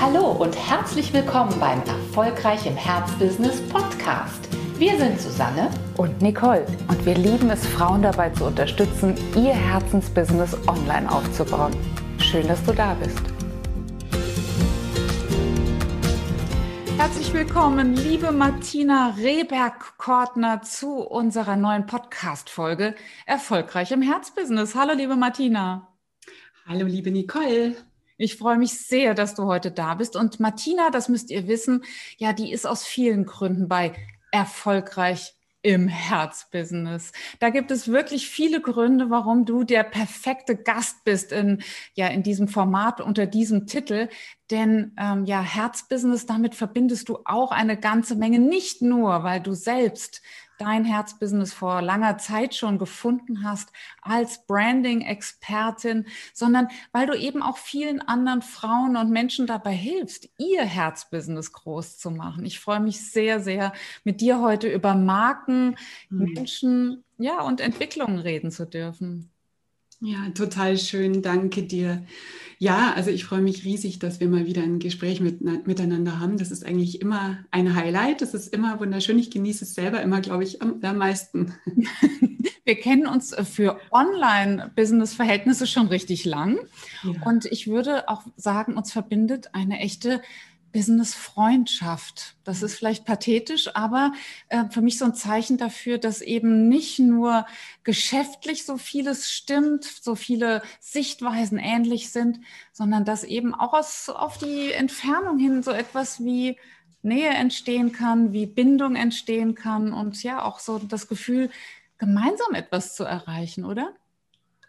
Hallo und herzlich willkommen beim Erfolgreich im Herzbusiness Podcast. Wir sind Susanne und Nicole und wir lieben es, Frauen dabei zu unterstützen, ihr Herzensbusiness online aufzubauen. Schön, dass du da bist. Herzlich willkommen, liebe Martina Rehberg-Kortner, zu unserer neuen Podcast-Folge Erfolgreich im Herzbusiness. Hallo, liebe Martina. Hallo, liebe Nicole. Ich freue mich sehr, dass du heute da bist. Und Martina, das müsst ihr wissen, ja, die ist aus vielen Gründen bei erfolgreich im Herzbusiness. Da gibt es wirklich viele Gründe, warum du der perfekte Gast bist in, ja, in diesem Format unter diesem Titel. Denn ähm, ja, Herzbusiness, damit verbindest du auch eine ganze Menge, nicht nur, weil du selbst dein Herzbusiness vor langer Zeit schon gefunden hast als Branding-Expertin, sondern weil du eben auch vielen anderen Frauen und Menschen dabei hilfst, ihr Herzbusiness groß zu machen. Ich freue mich sehr, sehr, mit dir heute über Marken, mhm. Menschen, ja, und Entwicklungen reden zu dürfen. Ja, total schön. Danke dir. Ja, also ich freue mich riesig, dass wir mal wieder ein Gespräch mit, miteinander haben. Das ist eigentlich immer ein Highlight. Das ist immer wunderschön. Ich genieße es selber immer, glaube ich, am, am meisten. Wir kennen uns für Online-Business-Verhältnisse schon richtig lang. Ja. Und ich würde auch sagen, uns verbindet eine echte Business-Freundschaft. Das ist vielleicht pathetisch, aber äh, für mich so ein Zeichen dafür, dass eben nicht nur geschäftlich so vieles stimmt, so viele Sichtweisen ähnlich sind, sondern dass eben auch aus, auf die Entfernung hin so etwas wie Nähe entstehen kann, wie Bindung entstehen kann und ja auch so das Gefühl, gemeinsam etwas zu erreichen, oder?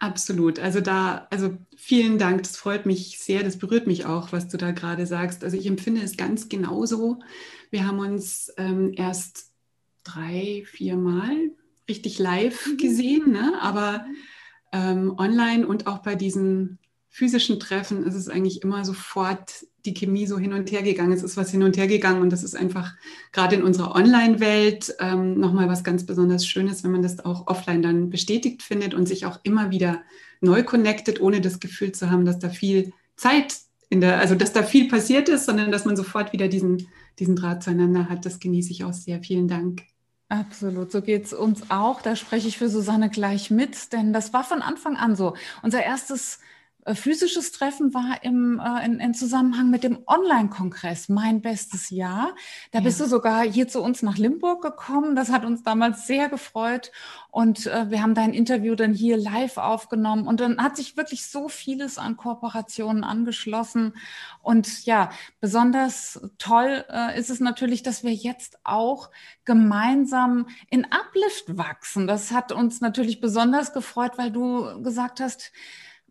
Absolut. Also da, also vielen Dank. Das freut mich sehr. Das berührt mich auch, was du da gerade sagst. Also ich empfinde es ganz genauso. Wir haben uns ähm, erst drei, vier Mal richtig live mhm. gesehen, ne? aber ähm, online und auch bei diesen physischen Treffen ist es eigentlich immer sofort die Chemie so hin und her gegangen. Es ist was hin und her gegangen und das ist einfach gerade in unserer Online-Welt ähm, nochmal was ganz besonders Schönes, wenn man das auch offline dann bestätigt findet und sich auch immer wieder neu connectet, ohne das Gefühl zu haben, dass da viel Zeit in der, also dass da viel passiert ist, sondern dass man sofort wieder diesen, diesen Draht zueinander hat. Das genieße ich auch sehr. Vielen Dank. Absolut, so geht es uns auch. Da spreche ich für Susanne gleich mit, denn das war von Anfang an so. Unser erstes physisches Treffen war im, äh, in, in, Zusammenhang mit dem Online-Kongress Mein bestes Jahr. Da ja. bist du sogar hier zu uns nach Limburg gekommen. Das hat uns damals sehr gefreut. Und äh, wir haben dein Interview dann hier live aufgenommen. Und dann hat sich wirklich so vieles an Kooperationen angeschlossen. Und ja, besonders toll äh, ist es natürlich, dass wir jetzt auch gemeinsam in Uplift wachsen. Das hat uns natürlich besonders gefreut, weil du gesagt hast,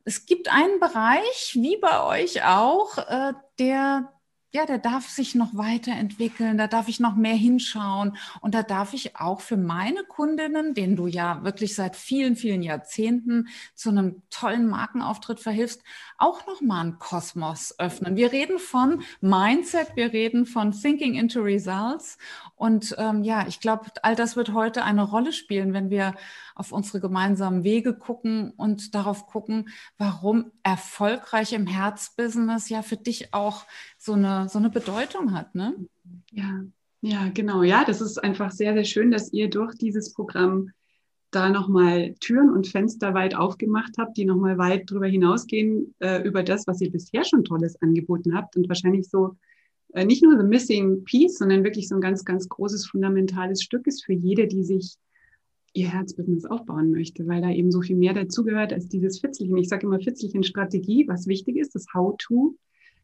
es gibt einen Bereich, wie bei euch auch, äh, der ja, der darf sich noch weiterentwickeln, da darf ich noch mehr hinschauen und da darf ich auch für meine Kundinnen, denen du ja wirklich seit vielen, vielen Jahrzehnten zu einem tollen Markenauftritt verhilfst, auch noch mal einen Kosmos öffnen. Wir reden von Mindset, wir reden von Thinking into Results und ähm, ja, ich glaube, all das wird heute eine Rolle spielen, wenn wir auf unsere gemeinsamen Wege gucken und darauf gucken, warum erfolgreich im Herzbusiness ja für dich auch so eine, so eine Bedeutung hat. Ne? Ja, ja, genau. Ja, das ist einfach sehr, sehr schön, dass ihr durch dieses Programm da nochmal Türen und Fenster weit aufgemacht habt, die nochmal weit darüber hinausgehen, äh, über das, was ihr bisher schon Tolles angeboten habt und wahrscheinlich so äh, nicht nur the missing piece, sondern wirklich so ein ganz, ganz großes fundamentales Stück ist für jede, die sich ihr Herzbusiness aufbauen möchte, weil da eben so viel mehr dazugehört als dieses Fitzlichen. Ich sage immer Fitzlichen Strategie, was wichtig ist, das How-to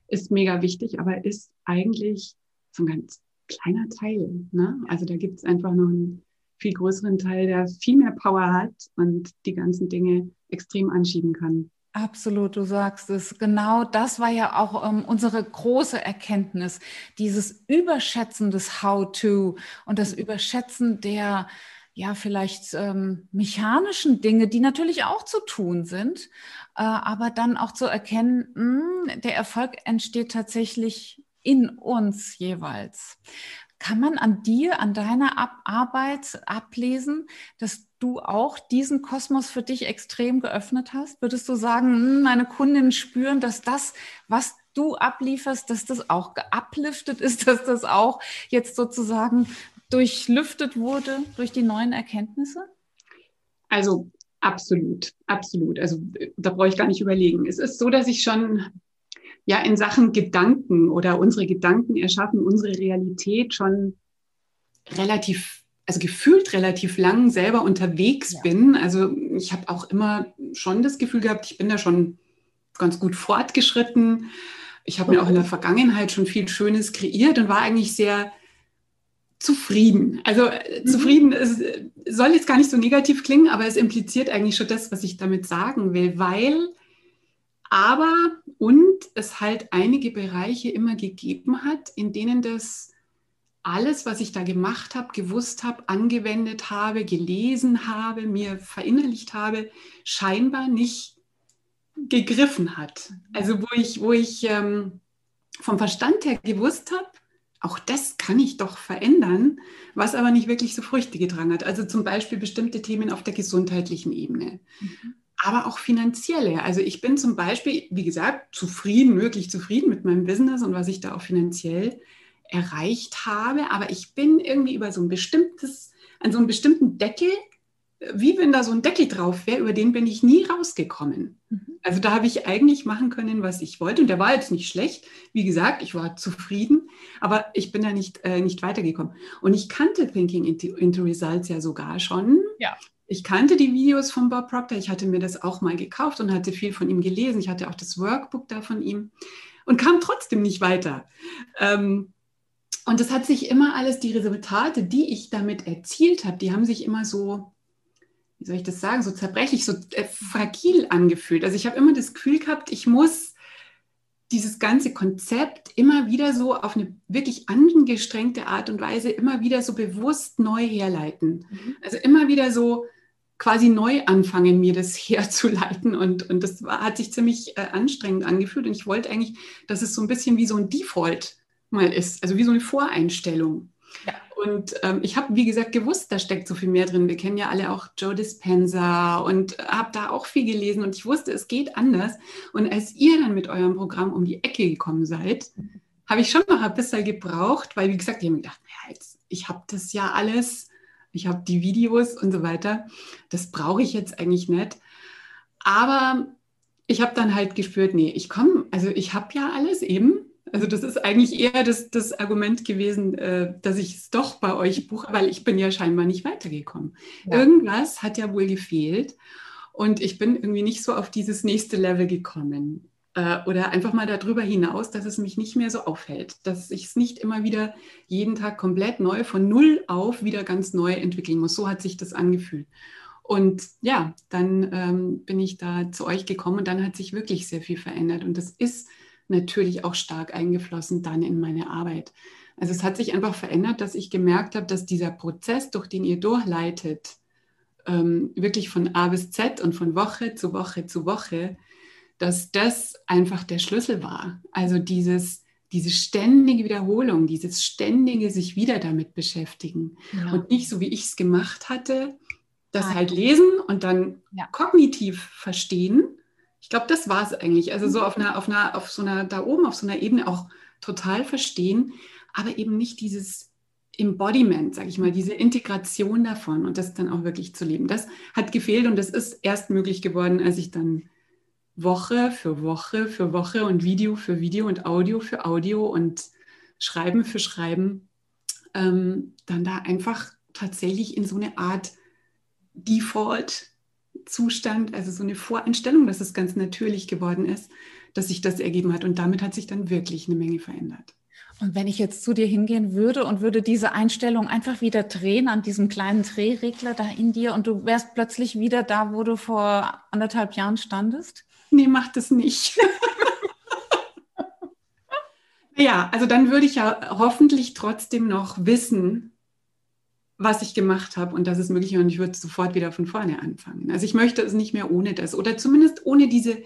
ist mega wichtig, aber ist eigentlich so ein ganz kleiner Teil. Ne? Also da gibt es einfach noch einen viel größeren Teil, der viel mehr Power hat und die ganzen Dinge extrem anschieben kann. Absolut, du sagst es. Genau das war ja auch ähm, unsere große Erkenntnis, dieses Überschätzen des How-to und das Überschätzen der ja, vielleicht ähm, mechanischen Dinge, die natürlich auch zu tun sind, äh, aber dann auch zu erkennen, mh, hm, der Erfolg entsteht tatsächlich in uns jeweils. Kann man an dir, an deiner Ab Arbeit ablesen, dass du auch diesen Kosmos für dich extrem geöffnet hast? Würdest du sagen, hm, meine Kundinnen spüren, dass das, was du ablieferst, dass das auch geupliftet ist, dass das auch jetzt sozusagen durchlüftet wurde durch die neuen Erkenntnisse? Also absolut, absolut. Also da brauche ich gar nicht überlegen. Es ist so, dass ich schon ja in Sachen Gedanken oder unsere Gedanken erschaffen unsere Realität schon relativ also gefühlt relativ lang selber unterwegs ja. bin. Also ich habe auch immer schon das Gefühl gehabt, ich bin da schon ganz gut fortgeschritten. Ich habe mir auch in der Vergangenheit schon viel Schönes kreiert und war eigentlich sehr zufrieden. Also äh, mhm. zufrieden ist, soll jetzt gar nicht so negativ klingen, aber es impliziert eigentlich schon das, was ich damit sagen will, weil aber und es halt einige Bereiche immer gegeben hat, in denen das alles, was ich da gemacht habe, gewusst habe, angewendet habe, gelesen habe, mir verinnerlicht habe, scheinbar nicht gegriffen hat. Also wo ich, wo ich ähm, vom Verstand her gewusst habe, auch das kann ich doch verändern, was aber nicht wirklich so Früchte getragen hat. Also zum Beispiel bestimmte Themen auf der gesundheitlichen Ebene. Mhm. Aber auch finanzielle. Also ich bin zum Beispiel, wie gesagt, zufrieden, möglich zufrieden mit meinem Business und was ich da auch finanziell erreicht habe, aber ich bin irgendwie über so ein bestimmtes, an so einen bestimmten Deckel, wie wenn da so ein Deckel drauf wäre, über den bin ich nie rausgekommen. Mhm. Also da habe ich eigentlich machen können, was ich wollte und der war jetzt nicht schlecht. Wie gesagt, ich war zufrieden, aber ich bin da nicht, äh, nicht weitergekommen. Und ich kannte Thinking into, into Results ja sogar schon. Ja. Ich kannte die Videos von Bob Proctor. Ich hatte mir das auch mal gekauft und hatte viel von ihm gelesen. Ich hatte auch das Workbook da von ihm und kam trotzdem nicht weiter. Ähm, und das hat sich immer alles, die Resultate, die ich damit erzielt habe, die haben sich immer so, wie soll ich das sagen, so zerbrechlich, so äh, fragil angefühlt. Also ich habe immer das Gefühl gehabt, ich muss dieses ganze Konzept immer wieder so auf eine wirklich angestrengte Art und Weise immer wieder so bewusst neu herleiten. Mhm. Also immer wieder so quasi neu anfangen, mir das herzuleiten. Und, und das war, hat sich ziemlich äh, anstrengend angefühlt. Und ich wollte eigentlich, dass es so ein bisschen wie so ein Default mal ist, also wie so eine Voreinstellung. Ja. Und ähm, ich habe, wie gesagt, gewusst, da steckt so viel mehr drin. Wir kennen ja alle auch Joe Dispenza und habe da auch viel gelesen und ich wusste, es geht anders. Und als ihr dann mit eurem Programm um die Ecke gekommen seid, habe ich schon noch ein bisschen gebraucht, weil, wie gesagt, ich habe mir gedacht, naja, jetzt, ich habe das ja alles, ich habe die Videos und so weiter. Das brauche ich jetzt eigentlich nicht. Aber ich habe dann halt gespürt, nee, ich komme, also ich habe ja alles eben also das ist eigentlich eher das, das Argument gewesen, äh, dass ich es doch bei euch buche, weil ich bin ja scheinbar nicht weitergekommen. Ja. Irgendwas hat ja wohl gefehlt und ich bin irgendwie nicht so auf dieses nächste Level gekommen. Äh, oder einfach mal darüber hinaus, dass es mich nicht mehr so aufhält, dass ich es nicht immer wieder jeden Tag komplett neu von null auf wieder ganz neu entwickeln muss. So hat sich das angefühlt. Und ja, dann ähm, bin ich da zu euch gekommen und dann hat sich wirklich sehr viel verändert. Und das ist natürlich auch stark eingeflossen dann in meine Arbeit. Also es hat sich einfach verändert, dass ich gemerkt habe, dass dieser Prozess, durch den ihr durchleitet, ähm, wirklich von A bis Z und von Woche zu Woche zu Woche, dass das einfach der Schlüssel war. Also dieses, diese ständige Wiederholung, dieses ständige sich wieder damit beschäftigen ja. und nicht so, wie ich es gemacht hatte, das halt lesen und dann ja. kognitiv verstehen ich glaube, das war es eigentlich. Also so auf einer, auf einer, auf so einer, da oben auf so einer Ebene auch total verstehen, aber eben nicht dieses Embodiment, sage ich mal, diese Integration davon und das dann auch wirklich zu leben. Das hat gefehlt und das ist erst möglich geworden, als ich dann Woche für Woche für Woche und Video für Video und Audio für Audio und Schreiben für Schreiben ähm, dann da einfach tatsächlich in so eine Art Default Zustand, also so eine Voreinstellung, dass es ganz natürlich geworden ist, dass sich das ergeben hat. Und damit hat sich dann wirklich eine Menge verändert. Und wenn ich jetzt zu dir hingehen würde und würde diese Einstellung einfach wieder drehen an diesem kleinen Drehregler da in dir und du wärst plötzlich wieder da, wo du vor anderthalb Jahren standest? Nee, mach das nicht. ja, also dann würde ich ja hoffentlich trotzdem noch wissen, was ich gemacht habe und dass es möglich ist und ich würde sofort wieder von vorne anfangen. Also ich möchte es nicht mehr ohne das oder zumindest ohne diese,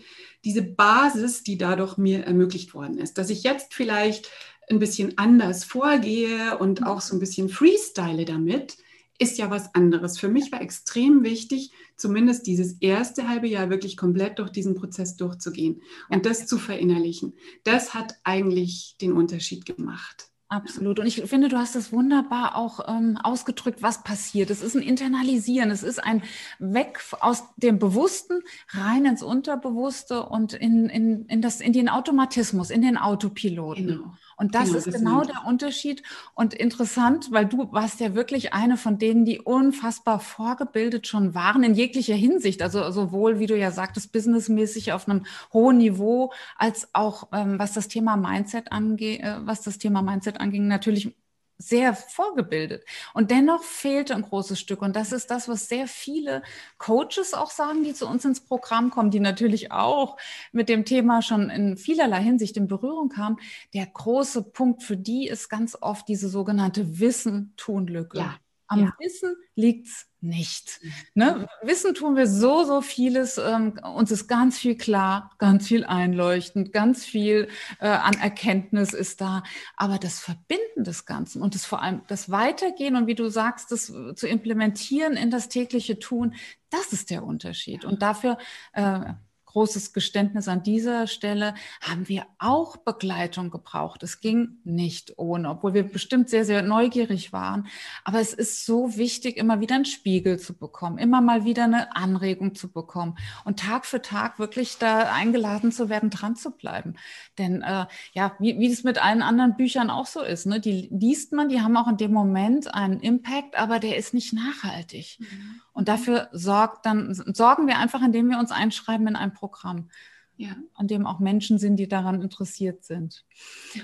diese Basis, die dadurch mir ermöglicht worden ist. Dass ich jetzt vielleicht ein bisschen anders vorgehe und auch so ein bisschen freestyle damit, ist ja was anderes. Für mich war extrem wichtig, zumindest dieses erste halbe Jahr wirklich komplett durch diesen Prozess durchzugehen und das zu verinnerlichen. Das hat eigentlich den Unterschied gemacht. Absolut. Und ich finde, du hast das wunderbar auch ähm, ausgedrückt, was passiert. Es ist ein Internalisieren, es ist ein Weg aus dem Bewussten rein ins Unterbewusste und in, in, in, das, in den Automatismus, in den Autopiloten. Genau. Und das genau, ist genau der Unterschied. Und interessant, weil du warst ja wirklich eine von denen, die unfassbar vorgebildet schon waren in jeglicher Hinsicht. Also sowohl, wie du ja sagtest, businessmäßig auf einem hohen Niveau, als auch ähm, was das Thema Mindset angeht, äh, was das Thema Mindset anging, natürlich sehr vorgebildet. Und dennoch fehlte ein großes Stück. Und das ist das, was sehr viele Coaches auch sagen, die zu uns ins Programm kommen, die natürlich auch mit dem Thema schon in vielerlei Hinsicht in Berührung kamen. Der große Punkt für die ist ganz oft diese sogenannte Wissen-Tun-Lücke. Ja. Am ja. Wissen liegt's nicht. Mhm. Ne? Wissen tun wir so, so vieles. Ähm, uns ist ganz viel klar, ganz viel einleuchtend, ganz viel äh, an Erkenntnis ist da. Aber das Verbinden des Ganzen und das vor allem das Weitergehen und wie du sagst, das zu implementieren in das tägliche Tun, das ist der Unterschied. Und dafür äh, großes Geständnis an dieser Stelle, haben wir auch Begleitung gebraucht. Es ging nicht ohne, obwohl wir bestimmt sehr, sehr neugierig waren. Aber es ist so wichtig, immer wieder einen Spiegel zu bekommen, immer mal wieder eine Anregung zu bekommen und Tag für Tag wirklich da eingeladen zu werden, dran zu bleiben. Denn äh, ja, wie, es mit allen anderen Büchern auch so ist, ne? die liest man, die haben auch in dem Moment einen Impact, aber der ist nicht nachhaltig. Mhm. Und dafür sorgt dann, sorgen wir einfach, indem wir uns einschreiben in ein Programm, ja. an dem auch Menschen sind, die daran interessiert sind.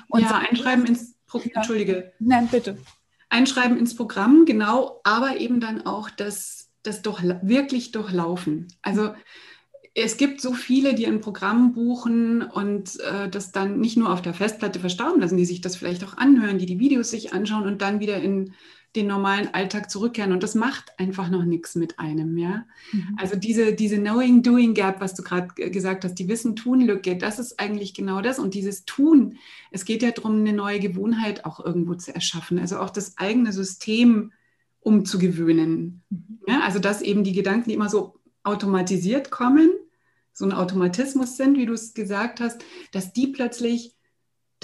Und ja, einschreiben ins Programm, ja. Entschuldige. Nein, bitte. Einschreiben ins Programm, genau, aber eben dann auch das, das doch wirklich durchlaufen. Also es gibt so viele, die ein Programm buchen und äh, das dann nicht nur auf der Festplatte verstauben lassen, die sich das vielleicht auch anhören, die die Videos sich anschauen und dann wieder in den normalen Alltag zurückkehren. Und das macht einfach noch nichts mit einem, ja. Mhm. Also diese, diese Knowing-Doing-Gap, was du gerade gesagt hast, die Wissen-Tun-Lücke, das ist eigentlich genau das. Und dieses Tun, es geht ja darum, eine neue Gewohnheit auch irgendwo zu erschaffen. Also auch das eigene System umzugewöhnen. Mhm. Ja, also dass eben die Gedanken, die immer so automatisiert kommen, so ein Automatismus sind, wie du es gesagt hast, dass die plötzlich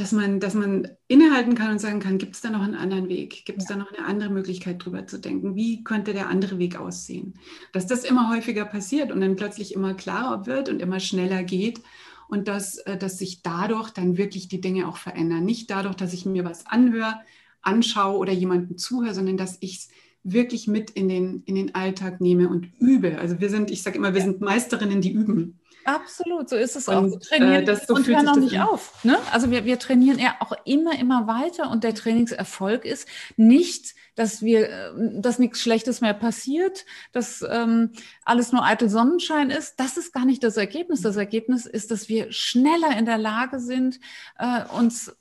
dass man, dass man innehalten kann und sagen kann, gibt es da noch einen anderen Weg? Gibt es ja. da noch eine andere Möglichkeit, drüber zu denken? Wie könnte der andere Weg aussehen? Dass das immer häufiger passiert und dann plötzlich immer klarer wird und immer schneller geht und dass, äh, dass sich dadurch dann wirklich die Dinge auch verändern. Nicht dadurch, dass ich mir was anhöre, anschaue oder jemandem zuhöre, sondern dass ich es wirklich mit in den, in den Alltag nehme und übe. Also wir sind, ich sage immer, wir sind Meisterinnen, die üben. Absolut, so ist es und, auch. Wir trainieren äh, das, so und hören auch nicht auf. Ne? Also wir, wir trainieren ja auch immer, immer weiter und der Trainingserfolg ist nicht, dass wir, äh, dass nichts Schlechtes mehr passiert, dass ähm, alles nur eitel Sonnenschein ist. Das ist gar nicht das Ergebnis. Das Ergebnis ist, dass wir schneller in der Lage sind, äh, uns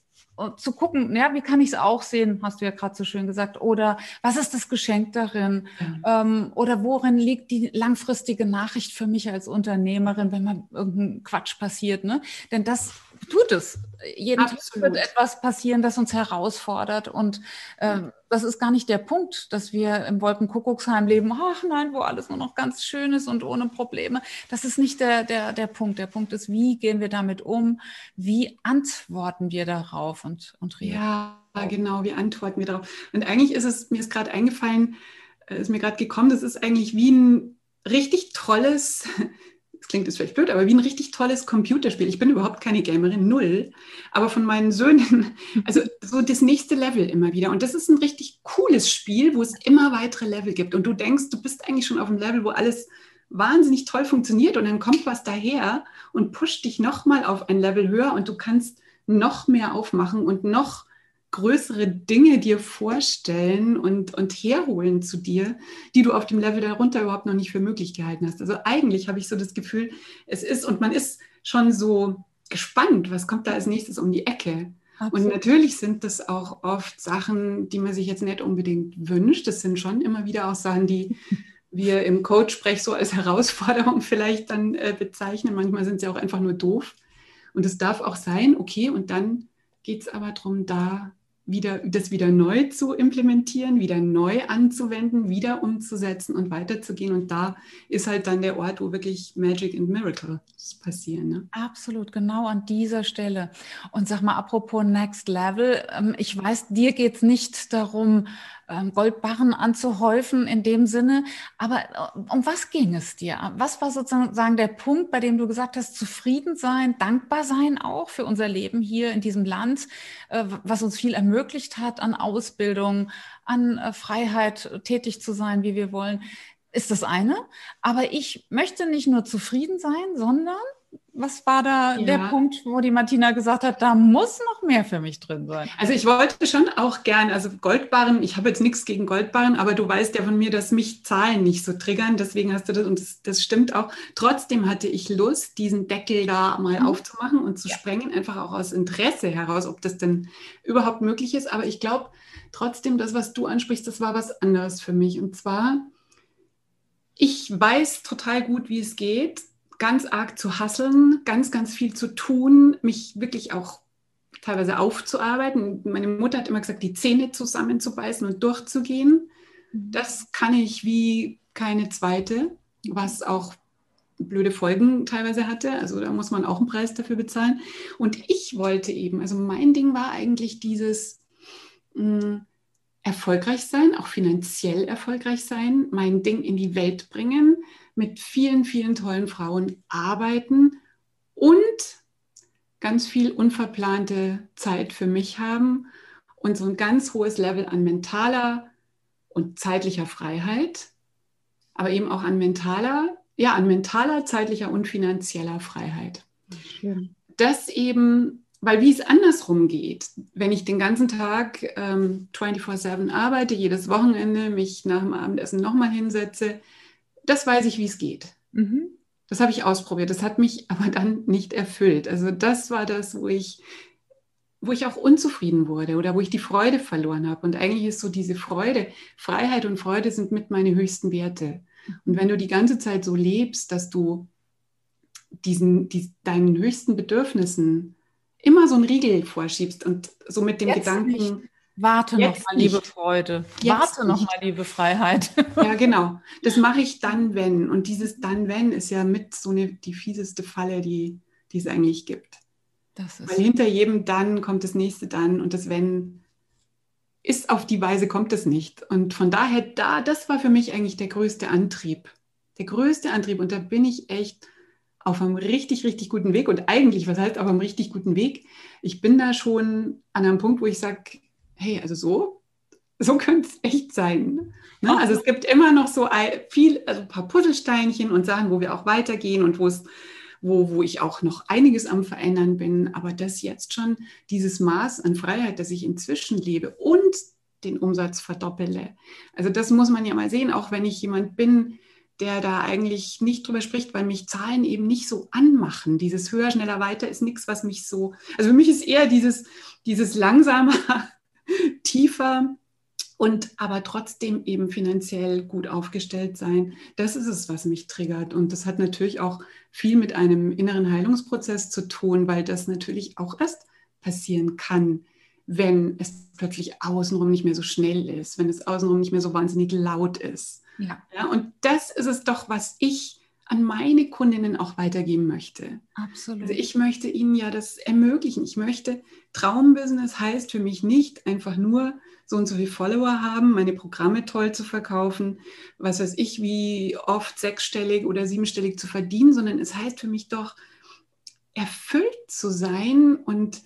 zu gucken, ja, wie kann ich es auch sehen, hast du ja gerade so schön gesagt, oder was ist das Geschenk darin, ja. ähm, oder worin liegt die langfristige Nachricht für mich als Unternehmerin, wenn mal irgendein Quatsch passiert, ne? Denn das tut es. Jeden Absolut. Tag wird etwas passieren, das uns herausfordert. Und äh, das ist gar nicht der Punkt, dass wir im Wolkenkuckucksheim leben, ach nein, wo alles nur noch ganz schön ist und ohne Probleme. Das ist nicht der, der, der Punkt. Der Punkt ist, wie gehen wir damit um? Wie antworten wir darauf und, und reagieren? Ja, genau, wie antworten wir darauf? Und eigentlich ist es, mir ist gerade eingefallen, äh, ist mir gerade gekommen, das ist eigentlich wie ein richtig tolles das klingt jetzt vielleicht blöd, aber wie ein richtig tolles Computerspiel. Ich bin überhaupt keine Gamerin, null. Aber von meinen Söhnen, also so das nächste Level immer wieder. Und das ist ein richtig cooles Spiel, wo es immer weitere Level gibt. Und du denkst, du bist eigentlich schon auf einem Level, wo alles wahnsinnig toll funktioniert. Und dann kommt was daher und pusht dich nochmal auf ein Level höher und du kannst noch mehr aufmachen und noch größere Dinge dir vorstellen und, und herholen zu dir, die du auf dem Level darunter überhaupt noch nicht für möglich gehalten hast. Also eigentlich habe ich so das Gefühl, es ist, und man ist schon so gespannt, was kommt da als nächstes um die Ecke. Absolut. Und natürlich sind das auch oft Sachen, die man sich jetzt nicht unbedingt wünscht. Das sind schon immer wieder auch Sachen, die wir im Coach-Sprech so als Herausforderung vielleicht dann äh, bezeichnen. Manchmal sind sie auch einfach nur doof. Und es darf auch sein, okay, und dann geht es aber darum, da wieder, das wieder neu zu implementieren, wieder neu anzuwenden, wieder umzusetzen und weiterzugehen. Und da ist halt dann der Ort, wo wirklich Magic and Miracles passieren. Ne? Absolut, genau an dieser Stelle. Und sag mal, apropos Next Level, ähm, ich weiß, dir geht es nicht darum, Goldbarren anzuhäufen in dem Sinne. Aber äh, um was ging es dir? Was war sozusagen der Punkt, bei dem du gesagt hast, zufrieden sein, dankbar sein auch für unser Leben hier in diesem Land, äh, was uns viel ermöglicht hat an Ausbildung, an äh, Freiheit, tätig zu sein, wie wir wollen? Ist das eine. Aber ich möchte nicht nur zufrieden sein, sondern was war da ja. der Punkt, wo die Martina gesagt hat, da muss noch mehr für mich drin sein? Also ich wollte schon auch gern, also Goldbarren, ich habe jetzt nichts gegen Goldbarren, aber du weißt ja von mir, dass mich Zahlen nicht so triggern, deswegen hast du das und das, das stimmt auch. Trotzdem hatte ich Lust, diesen Deckel da mal mhm. aufzumachen und zu ja. sprengen, einfach auch aus Interesse heraus, ob das denn überhaupt möglich ist. Aber ich glaube trotzdem, das, was du ansprichst, das war was anderes für mich. Und zwar, ich weiß total gut, wie es geht ganz arg zu hasseln, ganz, ganz viel zu tun, mich wirklich auch teilweise aufzuarbeiten. Meine Mutter hat immer gesagt, die Zähne zusammenzubeißen und durchzugehen. Mhm. Das kann ich wie keine zweite, was auch blöde Folgen teilweise hatte. Also da muss man auch einen Preis dafür bezahlen. Und ich wollte eben, also mein Ding war eigentlich dieses mh, hm, erfolgreich sein, auch finanziell erfolgreich sein, mein Ding in die Welt bringen, mit vielen, vielen tollen Frauen arbeiten und ganz viel unverplante Zeit für mich haben und so ein ganz hohes Level an mentaler und zeitlicher Freiheit, aber eben auch an mentaler, ja, an mentaler, zeitlicher und finanzieller Freiheit. Schön. Das eben, weil wie es andersrum geht, wenn ich den ganzen Tag ähm, 24-7 arbeite, jedes Wochenende mich nach dem Abendessen nochmal hinsetze, das weiß ich, wie es geht. Mhm. Das habe ich ausprobiert. Das hat mich aber dann nicht erfüllt. Also das war das, wo ich, wo ich auch unzufrieden wurde oder wo ich die Freude verloren habe. Und eigentlich ist so diese Freude, Freiheit und Freude sind mit meine höchsten Werte. Und wenn du die ganze Zeit so lebst, dass du diesen, die, deinen höchsten Bedürfnissen immer so einen Riegel vorschiebst und so mit dem Jetzt Gedanken, nicht. Warte noch mal, liebe Freude. Jetzt Warte noch mal, liebe Freiheit. Ja, genau. Das mache ich dann, wenn. Und dieses dann, wenn ist ja mit so eine, die fieseste Falle, die, die es eigentlich gibt. Weil hinter jedem dann kommt das nächste dann und das wenn ist auf die Weise kommt es nicht. Und von daher, da, das war für mich eigentlich der größte Antrieb. Der größte Antrieb. Und da bin ich echt auf einem richtig, richtig guten Weg. Und eigentlich, was heißt auf einem richtig guten Weg? Ich bin da schon an einem Punkt, wo ich sage, hey, also so, so könnte es echt sein. Ne? Also es gibt immer noch so viel, also ein paar Puzzlesteinchen und Sachen, wo wir auch weitergehen und wo es wo, wo ich auch noch einiges am Verändern bin, aber das jetzt schon dieses Maß an Freiheit, das ich inzwischen lebe und den Umsatz verdoppele. Also das muss man ja mal sehen, auch wenn ich jemand bin, der da eigentlich nicht drüber spricht, weil mich Zahlen eben nicht so anmachen. Dieses höher, schneller, weiter ist nichts, was mich so, also für mich ist eher dieses, dieses langsamer, tiefer und aber trotzdem eben finanziell gut aufgestellt sein. Das ist es, was mich triggert. Und das hat natürlich auch viel mit einem inneren Heilungsprozess zu tun, weil das natürlich auch erst passieren kann, wenn es plötzlich außenrum nicht mehr so schnell ist, wenn es außenrum nicht mehr so wahnsinnig laut ist. Ja. ja und das ist es doch, was ich an meine Kundinnen auch weitergeben möchte. Absolut. Also ich möchte ihnen ja das ermöglichen. Ich möchte, Traumbusiness heißt für mich nicht einfach nur so und so viele Follower haben, meine Programme toll zu verkaufen, was weiß ich, wie oft sechsstellig oder siebenstellig zu verdienen, sondern es heißt für mich doch, erfüllt zu sein und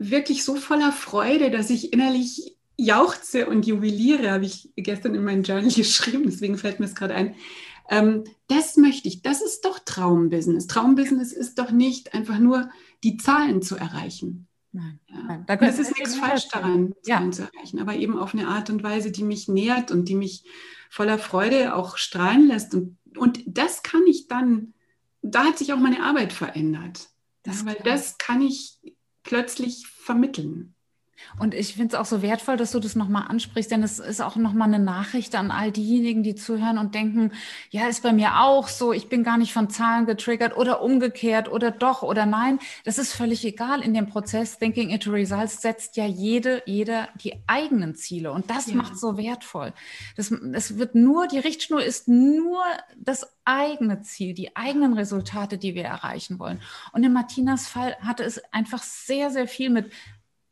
wirklich so voller Freude, dass ich innerlich jauchze und jubiliere, habe ich gestern in meinem Journal geschrieben, deswegen fällt mir es gerade ein. Ähm, das möchte ich, das ist doch Traumbusiness. Traumbusiness ist doch nicht einfach nur die Zahlen zu erreichen. Nein, ja. Da das ist nichts falsch daran, Zahlen ja. zu erreichen, aber eben auf eine Art und Weise, die mich nährt und die mich voller Freude auch strahlen lässt. Und, und das kann ich dann, da hat sich auch meine Arbeit verändert. Das ja, weil das kann ich plötzlich vermitteln. Und ich finde es auch so wertvoll, dass du das nochmal ansprichst, denn es ist auch nochmal eine Nachricht an all diejenigen, die zuhören und denken, ja, ist bei mir auch so, ich bin gar nicht von Zahlen getriggert oder umgekehrt oder doch oder nein. Das ist völlig egal. In dem Prozess Thinking into Results setzt ja jede, jeder die eigenen Ziele und das ja. macht so wertvoll. Das, es wird nur, die Richtschnur ist nur das eigene Ziel, die eigenen Resultate, die wir erreichen wollen. Und in Martinas Fall hatte es einfach sehr, sehr viel mit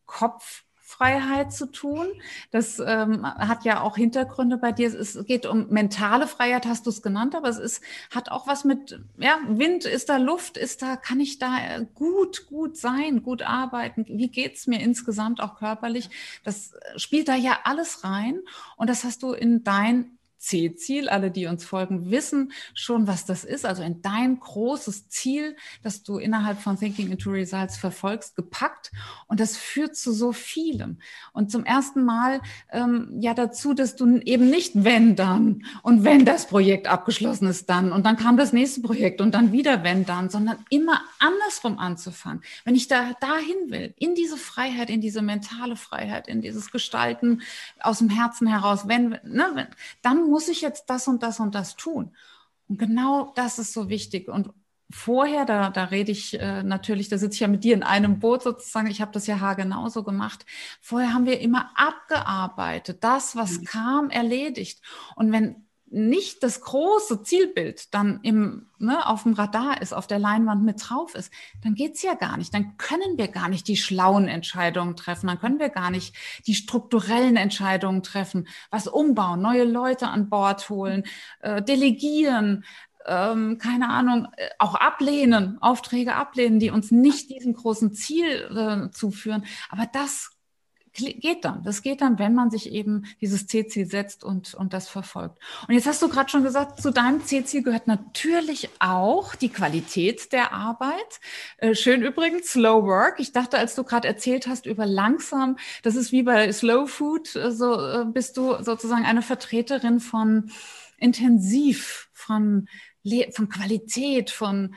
Kopffreiheit zu tun. Das ähm, hat ja auch Hintergründe bei dir. Es geht um mentale Freiheit, hast du es genannt, aber es ist, hat auch was mit, ja, Wind, ist da Luft, ist da, kann ich da gut, gut sein, gut arbeiten? Wie geht's mir insgesamt auch körperlich? Das spielt da ja alles rein und das hast du in dein C-Ziel. Alle, die uns folgen, wissen schon, was das ist. Also in dein großes Ziel, das du innerhalb von Thinking into Results verfolgst, gepackt. Und das führt zu so vielem. Und zum ersten Mal ähm, ja dazu, dass du eben nicht wenn dann und wenn das Projekt abgeschlossen ist dann und dann kam das nächste Projekt und dann wieder wenn dann, sondern immer andersrum anzufangen. Wenn ich da dahin will, in diese Freiheit, in diese mentale Freiheit, in dieses Gestalten aus dem Herzen heraus, wenn, ne, dann muss ich jetzt das und das und das tun? Und genau das ist so wichtig. Und vorher, da, da rede ich äh, natürlich, da sitze ich ja mit dir in einem Boot sozusagen, ich habe das ja genauso gemacht. Vorher haben wir immer abgearbeitet, das, was mhm. kam, erledigt. Und wenn nicht das große Zielbild dann im, ne, auf dem Radar ist, auf der Leinwand mit drauf ist, dann geht's ja gar nicht. Dann können wir gar nicht die schlauen Entscheidungen treffen. Dann können wir gar nicht die strukturellen Entscheidungen treffen. Was umbauen, neue Leute an Bord holen, äh, delegieren, ähm, keine Ahnung, äh, auch ablehnen, Aufträge ablehnen, die uns nicht diesem großen Ziel äh, zuführen. Aber das geht dann. Das geht dann, wenn man sich eben dieses C-Ziel setzt und, und das verfolgt. Und jetzt hast du gerade schon gesagt, zu deinem C-Ziel gehört natürlich auch die Qualität der Arbeit. Äh, schön übrigens, Slow Work. Ich dachte, als du gerade erzählt hast über langsam, das ist wie bei Slow Food, äh, so äh, bist du sozusagen eine Vertreterin von intensiv, von, von Qualität, von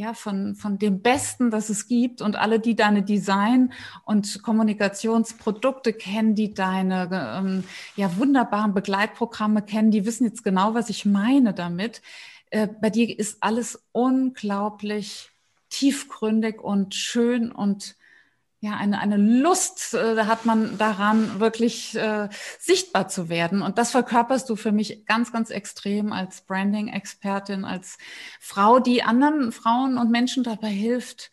ja, von, von dem Besten, das es gibt und alle, die deine Design- und Kommunikationsprodukte kennen, die deine ähm, ja, wunderbaren Begleitprogramme kennen, die wissen jetzt genau, was ich meine damit. Äh, bei dir ist alles unglaublich tiefgründig und schön und ja, eine, eine Lust äh, hat man daran, wirklich äh, sichtbar zu werden. Und das verkörperst du für mich ganz, ganz extrem als Branding-Expertin, als Frau, die anderen Frauen und Menschen dabei hilft,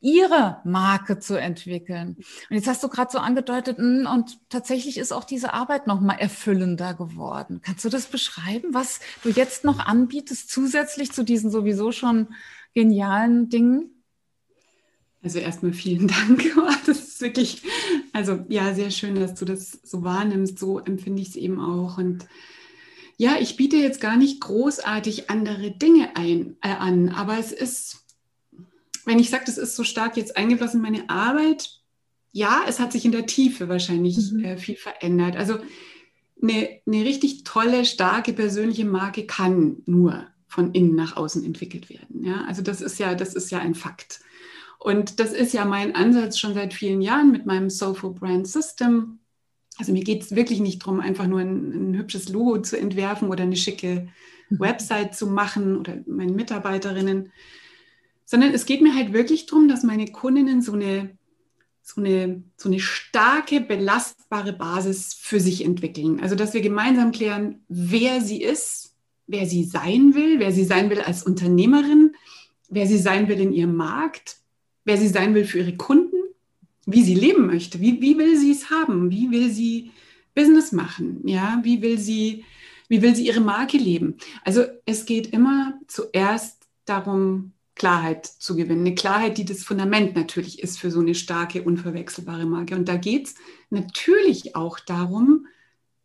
ihre Marke zu entwickeln. Und jetzt hast du gerade so angedeutet, hm, und tatsächlich ist auch diese Arbeit noch mal erfüllender geworden. Kannst du das beschreiben, was du jetzt noch anbietest, zusätzlich zu diesen sowieso schon genialen Dingen? Also erstmal vielen Dank. Das ist wirklich, also ja, sehr schön, dass du das so wahrnimmst. So empfinde ich es eben auch. Und ja, ich biete jetzt gar nicht großartig andere Dinge ein, äh, an, aber es ist, wenn ich sage, das ist so stark jetzt eingeflossen in meine Arbeit, ja, es hat sich in der Tiefe wahrscheinlich mhm. äh, viel verändert. Also eine, eine richtig tolle, starke persönliche Marke kann nur von innen nach außen entwickelt werden. Ja, also das ist ja, das ist ja ein Fakt. Und das ist ja mein Ansatz schon seit vielen Jahren mit meinem Soulful Brand System. Also mir geht es wirklich nicht darum, einfach nur ein, ein, hübsches Logo zu entwerfen oder eine schicke mhm. Website zu machen oder meinen Mitarbeiterinnen, sondern es geht mir halt wirklich darum, dass meine Kundinnen so eine, so eine, so eine starke, belastbare Basis für sich entwickeln. Also dass wir gemeinsam klären, wer sie ist, wer sie sein will, wer sie sein will als Unternehmerin, wer sie sein will in ihrem Markt, wer sie sein will für ihre Kunden, wie sie leben möchte, wie, wie will sie es haben, wie will sie Business machen, ja, wie will sie, wie will sie ihre Marke leben. Also es geht immer zuerst darum, Klarheit zu gewinnen. Eine Klarheit, die das Fundament natürlich ist für so eine starke, unverwechselbare Marke. Und da geht es natürlich auch darum,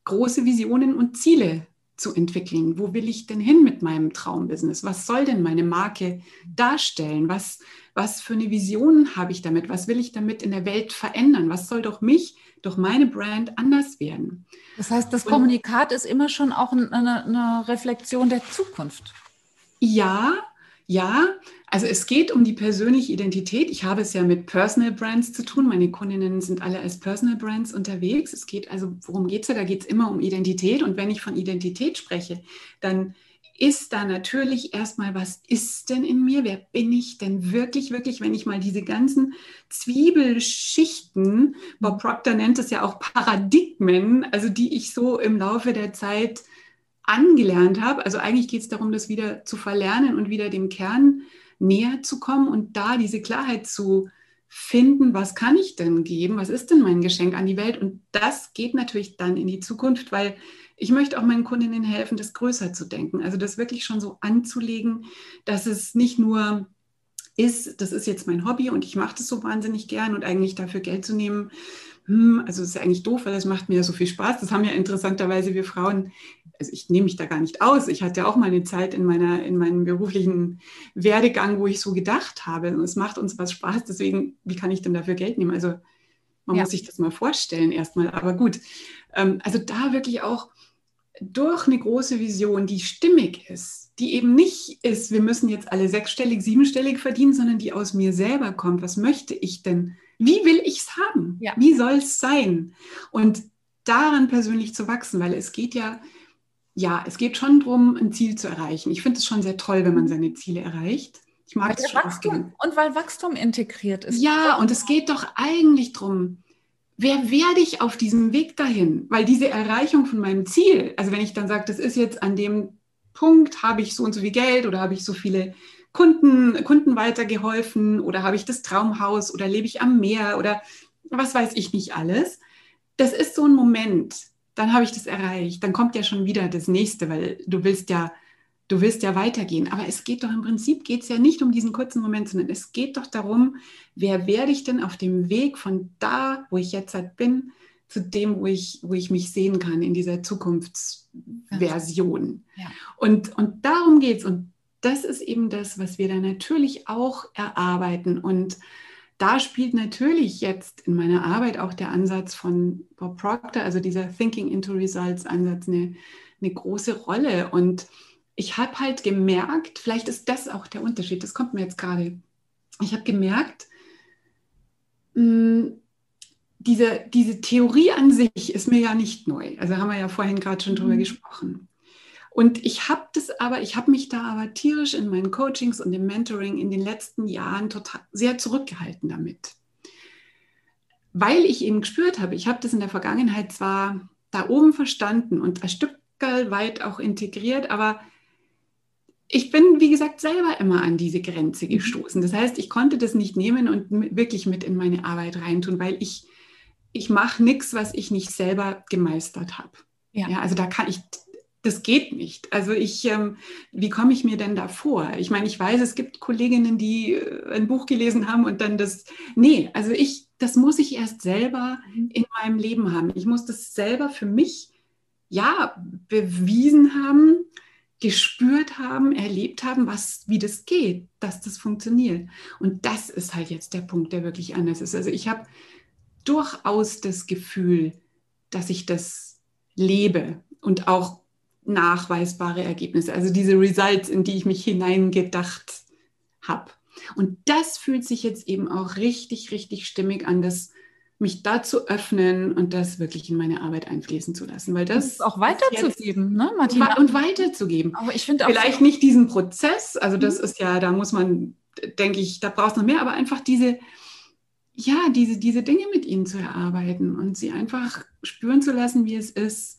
große Visionen und Ziele zu entwickeln. Wo will ich denn hin mit meinem Traumbusiness? Was soll denn meine Marke darstellen? Was, was für eine Vision habe ich damit? Was will ich damit in der Welt verändern? Was soll doch mich, durch meine Brand anders werden? Das heißt, das Und, Kommunikat ist immer schon auch eine, eine Reflexion der Zukunft. Ja, ja, also es geht um die persönliche Identität. Ich habe es ja mit Personal Brands zu tun. Meine Kundinnen sind alle als Personal Brands unterwegs. Es geht also, worum geht es da? Da geht es immer um Identität. Und wenn ich von Identität spreche, dann ist da natürlich erstmal, was ist denn in mir? Wer bin ich denn wirklich, wirklich, wenn ich mal diese ganzen Zwiebelschichten, Bob Proctor nennt es ja auch Paradigmen, also die ich so im Laufe der Zeit angelernt habe. Also eigentlich geht es darum, das wieder zu verlernen und wieder dem Kern näher zu kommen und da diese Klarheit zu finden, was kann ich denn geben, was ist denn mein Geschenk an die Welt. Und das geht natürlich dann in die Zukunft, weil ich möchte auch meinen Kundinnen helfen, das größer zu denken. Also das wirklich schon so anzulegen, dass es nicht nur ist, das ist jetzt mein Hobby und ich mache das so wahnsinnig gern und eigentlich dafür Geld zu nehmen, hm, also das ist eigentlich doof, weil das macht mir ja so viel Spaß. Das haben ja interessanterweise wir Frauen, also ich nehme mich da gar nicht aus. Ich hatte ja auch mal eine Zeit in, meiner, in meinem beruflichen Werdegang, wo ich so gedacht habe, es macht uns was Spaß, deswegen, wie kann ich denn dafür Geld nehmen? Also man ja. muss sich das mal vorstellen erstmal. Aber gut, ähm, also da wirklich auch durch eine große Vision, die stimmig ist, die eben nicht ist, wir müssen jetzt alle sechsstellig, siebenstellig verdienen, sondern die aus mir selber kommt. Was möchte ich denn? Wie will ich es haben? Ja. Wie soll es sein? Und daran persönlich zu wachsen, weil es geht ja, ja, es geht schon darum, ein Ziel zu erreichen. Ich finde es schon sehr toll, wenn man seine Ziele erreicht. Ich mag es Wachstum und weil Wachstum integriert ist. Ja, und es geht doch eigentlich darum, wer werde ich auf diesem Weg dahin? Weil diese Erreichung von meinem Ziel, also wenn ich dann sage, das ist jetzt an dem Punkt, habe ich so und so viel Geld oder habe ich so viele Kunden, Kunden weitergeholfen oder habe ich das Traumhaus oder lebe ich am Meer oder was weiß ich nicht alles. Das ist so ein Moment, dann habe ich das erreicht. Dann kommt ja schon wieder das nächste, weil du willst ja du willst ja weitergehen. Aber es geht doch im Prinzip, geht es ja nicht um diesen kurzen Moment, sondern es geht doch darum, wer werde ich denn auf dem Weg von da, wo ich jetzt halt bin, zu dem, wo ich, wo ich mich sehen kann in dieser Zukunftsversion. Ja. Und, und darum geht es. Und das ist eben das, was wir da natürlich auch erarbeiten. Und da spielt natürlich jetzt in meiner Arbeit auch der Ansatz von Bob Proctor, also dieser Thinking into Results Ansatz, eine, eine große Rolle. Und ich habe halt gemerkt, vielleicht ist das auch der Unterschied, das kommt mir jetzt gerade. Ich habe gemerkt, mh, hm, diese, diese Theorie an sich ist mir ja nicht neu. Also haben wir ja vorhin gerade schon drüber mhm. gesprochen. Und ich habe das aber, ich habe mich da aber tierisch in meinen Coachings und im Mentoring in den letzten Jahren total sehr zurückgehalten damit. Weil ich eben gespürt habe, ich habe das in der Vergangenheit zwar da oben verstanden und ein Stück weit auch integriert, aber ich bin, wie gesagt, selber immer an diese Grenze mhm. gestoßen. Das heißt, ich konnte das nicht nehmen und wirklich mit in meine Arbeit reintun, weil ich, ich mache nichts, was ich nicht selber gemeistert habe. Ja. ja. also da kann ich, das geht nicht. Also ich, ähm, wie komme ich mir denn da vor? Ich meine, ich weiß, es gibt Kolleginnen, die äh, ein Buch gelesen haben und dann das, nee, also ich, das muss ich erst selber mhm. in meinem Leben haben. Ich muss das selber für mich, ja, bewiesen haben, gespürt haben, erlebt haben, was, wie das geht, dass das funktioniert. Und das ist halt jetzt der Punkt, der wirklich anders ist. Also ich habe durchaus das Gefühl, dass ich das lebe und auch nachweisbare Ergebnisse, also diese Results, in die ich mich hineingedacht habe. Und das fühlt sich jetzt eben auch richtig, richtig stimmig an, dass mich da zu öffnen und das wirklich in meine Arbeit einfließen zu lassen. Weil das, das auch weiterzugeben, ne, Martina? Und weiterzugeben. Aber ich finde Vielleicht nicht diesen Prozess, also das mhm. ist ja, da muss man, denke ich, da brauchst du noch mehr, aber einfach diese, ja, diese, diese Dinge mit ihnen zu erarbeiten und sie einfach spüren zu lassen, wie es ist,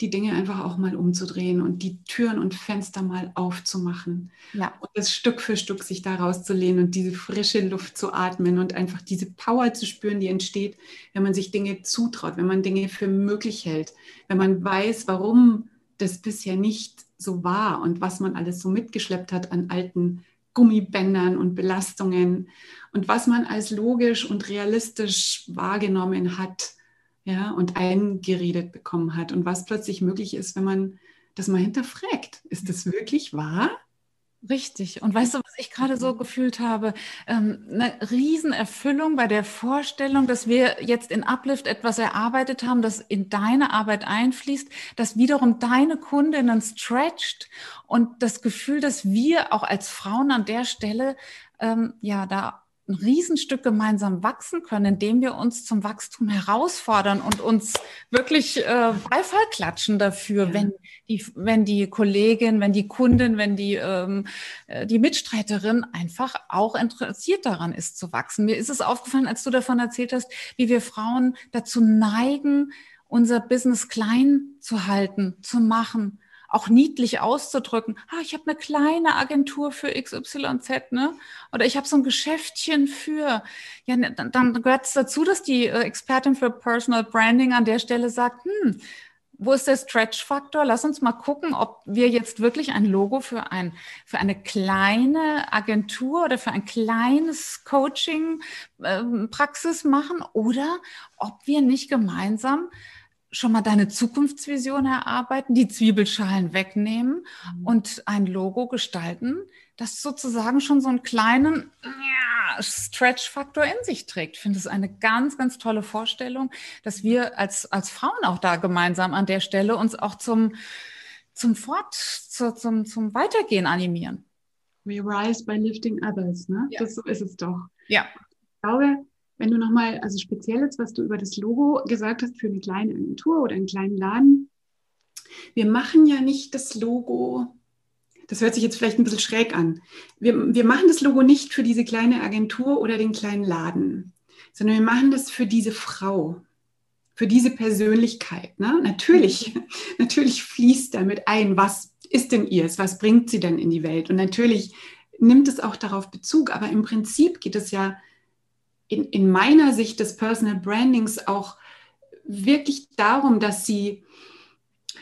die Dinge einfach auch mal umzudrehen und die Türen und Fenster mal aufzumachen. Ja. Und das Stück für Stück sich da rauszulehnen und diese frische Luft zu atmen und einfach diese Power zu spüren, die entsteht, wenn man sich Dinge zutraut, wenn man Dinge für möglich hält, wenn man weiß, warum das bisher nicht so war und was man alles so mitgeschleppt hat an alten Gummibändern und Belastungen und was man als logisch und realistisch wahrgenommen hat ja, und eingeredet bekommen hat und was plötzlich möglich ist, wenn man das mal hinterfragt. Ist das wirklich wahr? Richtig. Und weißt du, was ich gerade so gefühlt habe? Ähm, eine Riesenerfüllung bei der Vorstellung, dass wir jetzt in Uplift etwas erarbeitet haben, das in deine Arbeit einfließt, das wiederum deine Kundinnen stretcht und das Gefühl, dass wir auch als Frauen an der Stelle ähm, ja da ein Riesenstück gemeinsam wachsen können, indem wir uns zum Wachstum herausfordern und uns wirklich äh, Beifall klatschen dafür, ja. wenn die, wenn die Kollegin, wenn die Kundin, wenn die, ähm, äh, die Mitstreiterin einfach auch interessiert daran ist zu wachsen. Mir ist es aufgefallen, als du davon erzählt hast, wie wir Frauen dazu neigen, unser Business klein zu halten, zu machen auch niedlich auszudrücken. Ah, ich habe eine kleine Agentur für XYZ, ne? Oder ich habe so ein Geschäftchen für. Ja, ne, dann, dann gehört es dazu, dass die äh, Expertin für Personal Branding an der Stelle sagt, hm, wo ist der Stretch-Faktor? Lass uns mal gucken, ob wir jetzt wirklich ein Logo für, ein, für eine kleine Agentur oder für ein kleines Coaching-Praxis ähm, machen oder ob wir nicht gemeinsam schon mal deine Zukunftsvision erarbeiten, die Zwiebelschalen wegnehmen mhm. und ein Logo gestalten, das sozusagen schon so einen kleinen ja, Stretch-Faktor in sich trägt. Ich finde es eine ganz, ganz tolle Vorstellung, dass wir als, als Frauen auch da gemeinsam an der Stelle uns auch zum, zum Fort, zu, zum, zum Weitergehen animieren. We rise by lifting others, ne? Ja. Das, so ist es doch. Ja. Ich glaube, wenn du nochmal, also spezielles, was du über das Logo gesagt hast für eine kleine Agentur oder einen kleinen Laden, wir machen ja nicht das Logo, das hört sich jetzt vielleicht ein bisschen schräg an, wir, wir machen das Logo nicht für diese kleine Agentur oder den kleinen Laden, sondern wir machen das für diese Frau, für diese Persönlichkeit. Ne? Natürlich, natürlich fließt damit ein, was ist denn ihrs, was bringt sie denn in die Welt? Und natürlich nimmt es auch darauf Bezug, aber im Prinzip geht es ja in, in meiner Sicht des Personal Brandings auch wirklich darum, dass sie,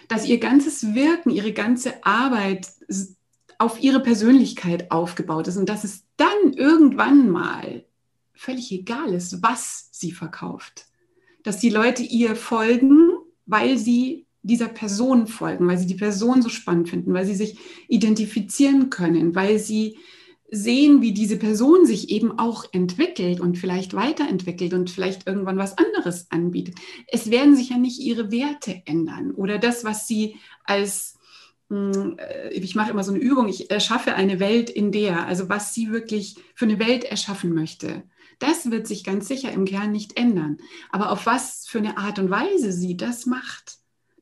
dass ihr ganzes Wirken, ihre ganze Arbeit auf ihre Persönlichkeit aufgebaut ist und dass es dann irgendwann mal völlig egal ist, was sie verkauft. Dass die Leute ihr folgen, weil sie dieser Person folgen, weil sie die Person so spannend finden, weil sie sich identifizieren können, weil sie sehen, wie diese Person sich eben auch entwickelt und vielleicht weiterentwickelt und vielleicht irgendwann was anderes anbietet. Es werden sich ja nicht ihre Werte ändern oder das, was sie als, hm, äh, ich mache immer so eine Übung, ich erschaffe eine Welt in der, also was sie wirklich für eine Welt erschaffen möchte. Das wird sich ganz sicher im Kern nicht ändern. Aber auf was für eine Art und Weise sie das macht,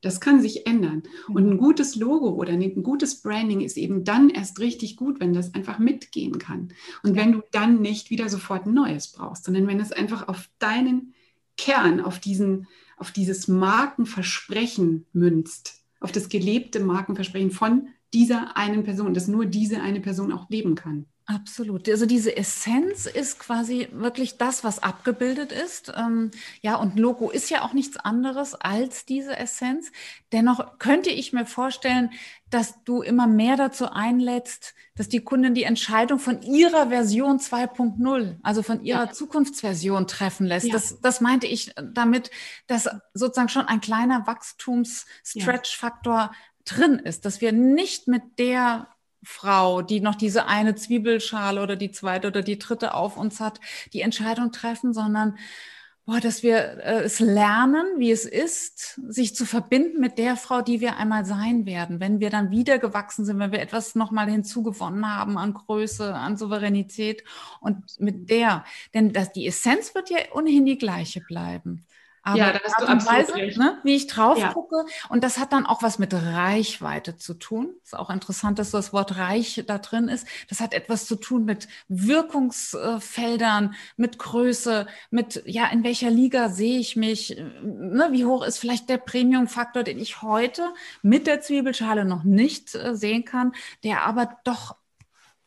das kann sich ändern. Und ein mhm. gutes Logo oder ein gutes Branding ist eben dann erst richtig gut, wenn das einfach mitgehen kann. Und wenn du dann nicht wieder sofort ein neues brauchst, sondern wenn es einfach auf deinen Kern, auf, diesen, auf dieses Markenversprechen münzt, auf das gelebte Markenversprechen von dieser einen Person, dass nur diese eine Person auch leben kann. Absolut. Also diese Essenz ist quasi wirklich das, was abgebildet ist. Ähm, ja, und Logo ist ja auch nichts anderes als diese Essenz. Dennoch könnte ich mir vorstellen, dass du immer mehr dazu einlädst, dass die Kundin die Entscheidung von ihrer Version 2.0, also von ihrer ja. Zukunftsversion treffen lässt. Ja. Das, das meinte ich damit, dass sozusagen schon ein kleiner Wachstums-Stretch-Faktor ja. drin ist, dass wir nicht mit der Frau, die noch diese eine Zwiebelschale oder die zweite oder die dritte auf uns hat, die Entscheidung treffen, sondern boah, dass wir äh, es lernen, wie es ist, sich zu verbinden mit der Frau, die wir einmal sein werden, wenn wir dann wieder gewachsen sind, wenn wir etwas nochmal hinzugewonnen haben an Größe, an Souveränität und mit der, denn das, die Essenz wird ja ohnehin die gleiche bleiben. Aber ja, da hast du absolut Weise, recht. Ne, wie ich drauf ja. gucke. Und das hat dann auch was mit Reichweite zu tun. Ist auch interessant, dass das Wort reich da drin ist. Das hat etwas zu tun mit Wirkungsfeldern, mit Größe, mit, ja, in welcher Liga sehe ich mich? Ne, wie hoch ist vielleicht der Premium-Faktor, den ich heute mit der Zwiebelschale noch nicht äh, sehen kann, der aber doch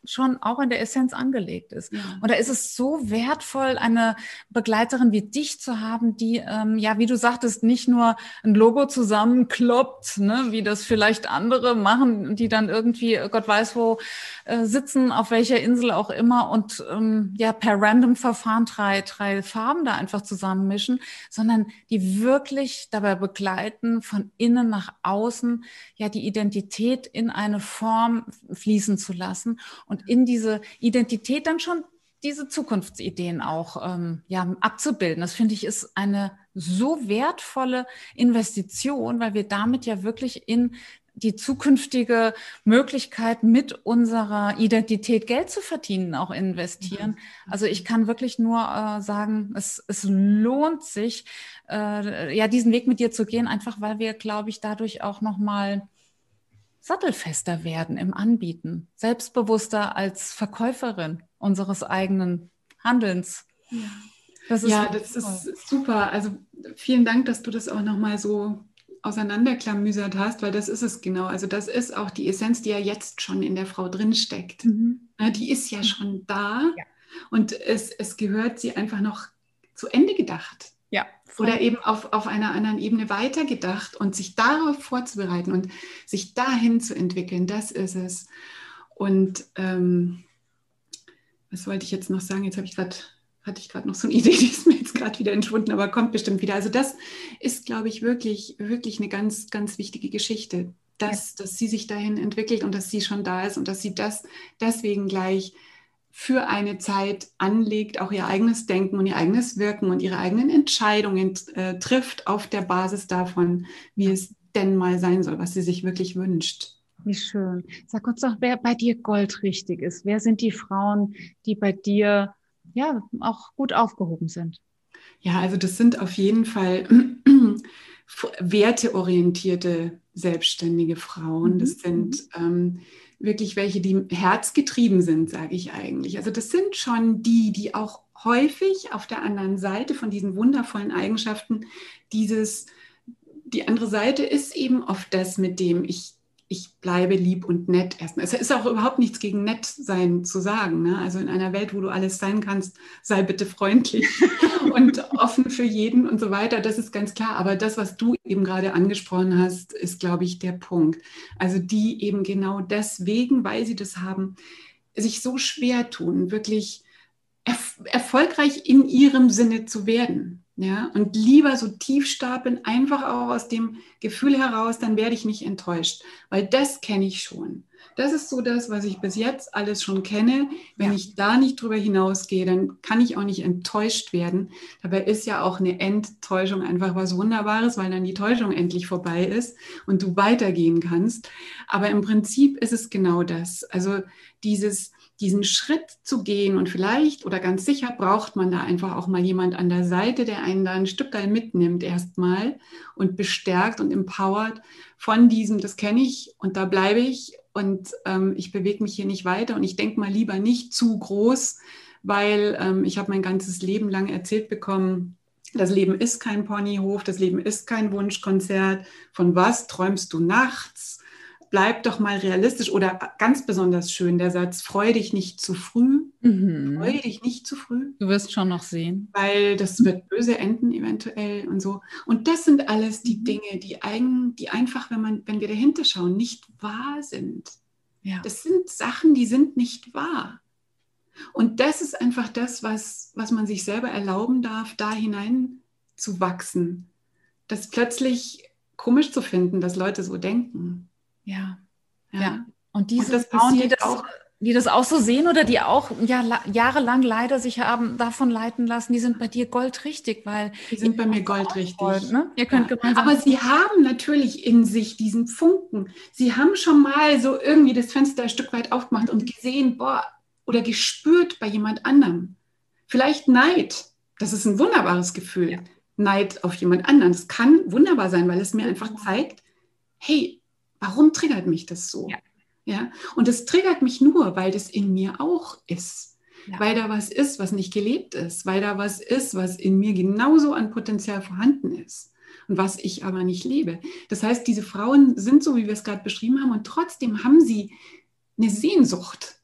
schon auch in der Essenz angelegt ist. Und da ist es so wertvoll, eine Begleiterin wie dich zu haben, die, ähm, ja, wie du sagtest, nicht nur ein Logo zusammenkloppt, ne, wie das vielleicht andere machen, die dann irgendwie, Gott weiß wo, äh, sitzen, auf welcher Insel auch immer und ähm, ja, per random Verfahren drei, drei Farben da einfach zusammenmischen, sondern die wirklich dabei begleiten, von innen nach außen, ja, die Identität in eine Form fließen zu lassen und in diese Identität dann schon diese Zukunftsideen auch ähm, ja, abzubilden. Das finde ich ist eine so wertvolle Investition, weil wir damit ja wirklich in die zukünftige Möglichkeit, mit unserer Identität Geld zu verdienen, auch investieren. Mhm. Also ich kann wirklich nur äh, sagen, es, es lohnt sich, äh, ja, diesen Weg mit dir zu gehen, einfach weil wir, glaube ich, dadurch auch nochmal sattelfester werden im Anbieten, selbstbewusster als Verkäuferin unseres eigenen Handelns. Ja, das ist, ja, das ist super. Also vielen Dank, dass du das auch nochmal so auseinanderklamüsert hast, weil das ist es genau. Also das ist auch die Essenz, die ja jetzt schon in der Frau drinsteckt. Mhm. Die ist ja mhm. schon da ja. und es, es gehört sie einfach noch zu Ende gedacht. Ja. Oder eben auf, auf einer anderen Ebene weitergedacht und sich darauf vorzubereiten und sich dahin zu entwickeln, das ist es. Und ähm, was wollte ich jetzt noch sagen? Jetzt habe ich gerade hatte ich gerade noch so eine Idee, die ist mir jetzt gerade wieder entschwunden, aber kommt bestimmt wieder. Also das ist, glaube ich, wirklich, wirklich eine ganz, ganz wichtige Geschichte, dass, ja. dass sie sich dahin entwickelt und dass sie schon da ist und dass sie das deswegen gleich für eine Zeit anlegt, auch ihr eigenes Denken und ihr eigenes Wirken und ihre eigenen Entscheidungen äh, trifft auf der Basis davon, wie es denn mal sein soll, was sie sich wirklich wünscht. Wie schön. Sag uns doch, wer bei dir goldrichtig ist. Wer sind die Frauen, die bei dir ja auch gut aufgehoben sind? Ja, also das sind auf jeden Fall werteorientierte selbstständige Frauen. Das mhm. sind ähm, wirklich welche, die herzgetrieben sind, sage ich eigentlich. Also das sind schon die, die auch häufig auf der anderen Seite von diesen wundervollen Eigenschaften dieses, die andere Seite ist eben oft das, mit dem ich ich bleibe lieb und nett erstmal. Es ist auch überhaupt nichts gegen nett sein zu sagen. Ne? Also in einer Welt, wo du alles sein kannst, sei bitte freundlich und offen für jeden und so weiter. Das ist ganz klar. Aber das, was du eben gerade angesprochen hast, ist, glaube ich, der Punkt. Also die eben genau deswegen, weil sie das haben, sich so schwer tun, wirklich erf erfolgreich in ihrem Sinne zu werden. Ja, und lieber so tief stapeln, einfach auch aus dem Gefühl heraus, dann werde ich nicht enttäuscht, weil das kenne ich schon. Das ist so das, was ich bis jetzt alles schon kenne. Wenn ja. ich da nicht drüber hinausgehe, dann kann ich auch nicht enttäuscht werden. Dabei ist ja auch eine Enttäuschung einfach was Wunderbares, weil dann die Täuschung endlich vorbei ist und du weitergehen kannst. Aber im Prinzip ist es genau das. Also dieses, diesen Schritt zu gehen und vielleicht oder ganz sicher braucht man da einfach auch mal jemand an der Seite, der einen da ein Stück weit mitnimmt erstmal und bestärkt und empowert von diesem, das kenne ich und da bleibe ich und ähm, ich bewege mich hier nicht weiter und ich denke mal lieber nicht zu groß, weil ähm, ich habe mein ganzes Leben lang erzählt bekommen, das Leben ist kein Ponyhof, das Leben ist kein Wunschkonzert. Von was träumst du nachts? Bleib doch mal realistisch oder ganz besonders schön der Satz, freu dich nicht zu früh. Mhm. Freu dich nicht zu früh. Du wirst schon noch sehen. Weil das wird böse enden eventuell und so. Und das sind alles die mhm. Dinge, die, eigen, die einfach, wenn, man, wenn wir dahinter schauen, nicht wahr sind. Ja. Das sind Sachen, die sind nicht wahr. Und das ist einfach das, was, was man sich selber erlauben darf, da hinein zu wachsen. Das plötzlich komisch zu finden, dass Leute so denken. Ja. Ja. ja. Und diese und Frauen, die das, auch, die das auch so sehen oder die auch ja, jahrelang leider sich haben davon leiten lassen, die sind bei dir goldrichtig, weil. Die sind bei mir goldrichtig. Wollt, ne? Ihr könnt ja. gemeinsam. Aber sie haben natürlich in sich diesen Funken. Sie haben schon mal so irgendwie das Fenster ein Stück weit aufgemacht und gesehen, boah, oder gespürt bei jemand anderem. Vielleicht Neid. Das ist ein wunderbares Gefühl. Ja. Neid auf jemand anderen. Das kann wunderbar sein, weil es mir einfach zeigt, hey, Warum triggert mich das so? Ja. ja? Und es triggert mich nur, weil das in mir auch ist. Ja. Weil da was ist, was nicht gelebt ist. Weil da was ist, was in mir genauso an Potenzial vorhanden ist. Und was ich aber nicht lebe. Das heißt, diese Frauen sind so, wie wir es gerade beschrieben haben, und trotzdem haben sie eine Sehnsucht.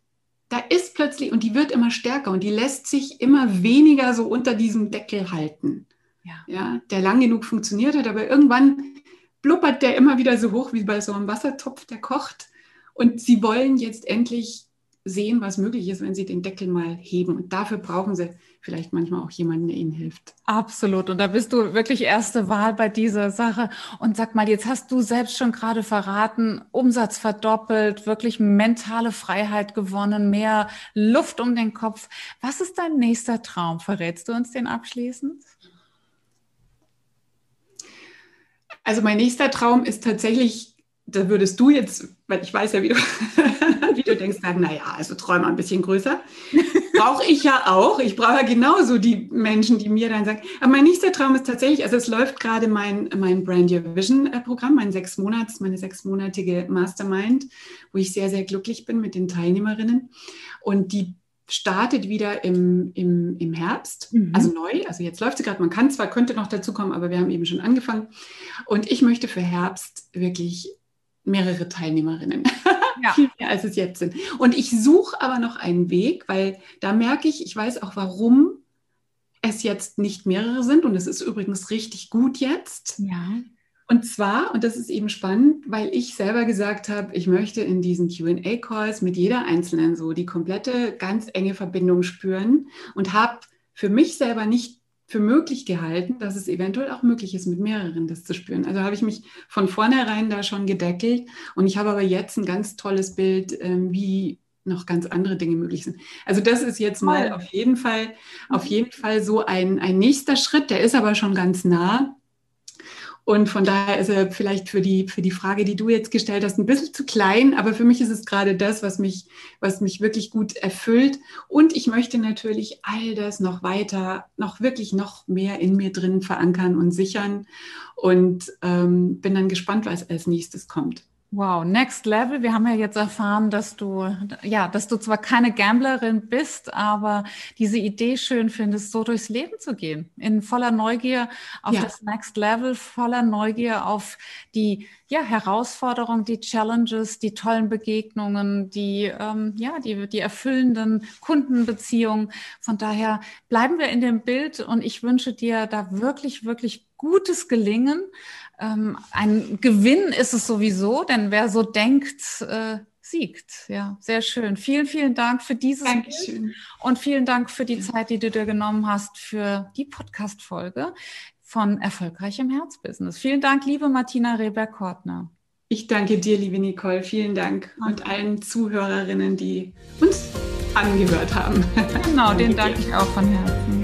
da ist plötzlich, und die wird immer stärker und die lässt sich immer weniger so unter diesem Deckel halten. Ja. ja der lang genug funktioniert hat, aber irgendwann blubbert der immer wieder so hoch wie bei so einem Wassertopf, der kocht. Und sie wollen jetzt endlich sehen, was möglich ist, wenn sie den Deckel mal heben. Und dafür brauchen sie vielleicht manchmal auch jemanden, der ihnen hilft. Absolut. Und da bist du wirklich erste Wahl bei dieser Sache. Und sag mal, jetzt hast du selbst schon gerade verraten, Umsatz verdoppelt, wirklich mentale Freiheit gewonnen, mehr Luft um den Kopf. Was ist dein nächster Traum? Verrätst du uns den abschließend? Also mein nächster Traum ist tatsächlich, da würdest du jetzt, weil ich weiß ja, wie du, wie du denkst, sagen, naja, also träume ein bisschen größer. Brauche ich ja auch. Ich brauche ja genauso die Menschen, die mir dann sagen. Aber mein nächster Traum ist tatsächlich, also es läuft gerade mein, mein Brand Your Vision äh, Programm, mein sechs Monats, meine sechsmonatige Mastermind, wo ich sehr, sehr glücklich bin mit den Teilnehmerinnen. Und die startet wieder im, im, im Herbst, mhm. also neu. Also jetzt läuft sie gerade, man kann zwar, könnte noch dazu kommen, aber wir haben eben schon angefangen. Und ich möchte für Herbst wirklich mehrere Teilnehmerinnen. Ja. Viel mehr als es jetzt sind. Und ich suche aber noch einen Weg, weil da merke ich, ich weiß auch, warum es jetzt nicht mehrere sind. Und es ist übrigens richtig gut jetzt. Ja. Und zwar, und das ist eben spannend, weil ich selber gesagt habe, ich möchte in diesen QA-Calls mit jeder Einzelnen so die komplette, ganz enge Verbindung spüren und habe für mich selber nicht für möglich gehalten, dass es eventuell auch möglich ist, mit mehreren das zu spüren. Also habe ich mich von vornherein da schon gedeckelt und ich habe aber jetzt ein ganz tolles Bild, ähm, wie noch ganz andere Dinge möglich sind. Also das ist jetzt mal auf jeden Fall, auf jeden Fall so ein, ein nächster Schritt, der ist aber schon ganz nah. Und von daher ist er vielleicht für die, für die Frage, die du jetzt gestellt hast, ein bisschen zu klein. Aber für mich ist es gerade das, was mich, was mich wirklich gut erfüllt. Und ich möchte natürlich all das noch weiter, noch wirklich noch mehr in mir drin verankern und sichern. Und ähm, bin dann gespannt, was als nächstes kommt. Wow, next level. Wir haben ja jetzt erfahren, dass du, ja, dass du zwar keine Gamblerin bist, aber diese Idee schön findest, so durchs Leben zu gehen. In voller Neugier auf ja. das next level, voller Neugier auf die, ja, Herausforderungen, die Challenges, die tollen Begegnungen, die, ähm, ja, die, die erfüllenden Kundenbeziehungen. Von daher bleiben wir in dem Bild und ich wünsche dir da wirklich, wirklich gutes Gelingen. Ähm, ein Gewinn ist es sowieso, denn wer so denkt, äh, siegt. Ja, sehr schön. Vielen, vielen Dank für dieses Dankeschön. Bild und vielen Dank für die Zeit, die du dir genommen hast für die Podcast-Folge von Erfolgreichem Herzbusiness. Vielen Dank, liebe Martina Reber-Kortner. Ich danke dir, liebe Nicole. Vielen Dank und allen Zuhörerinnen, die uns angehört haben. Genau, den danke ich auch von Herzen.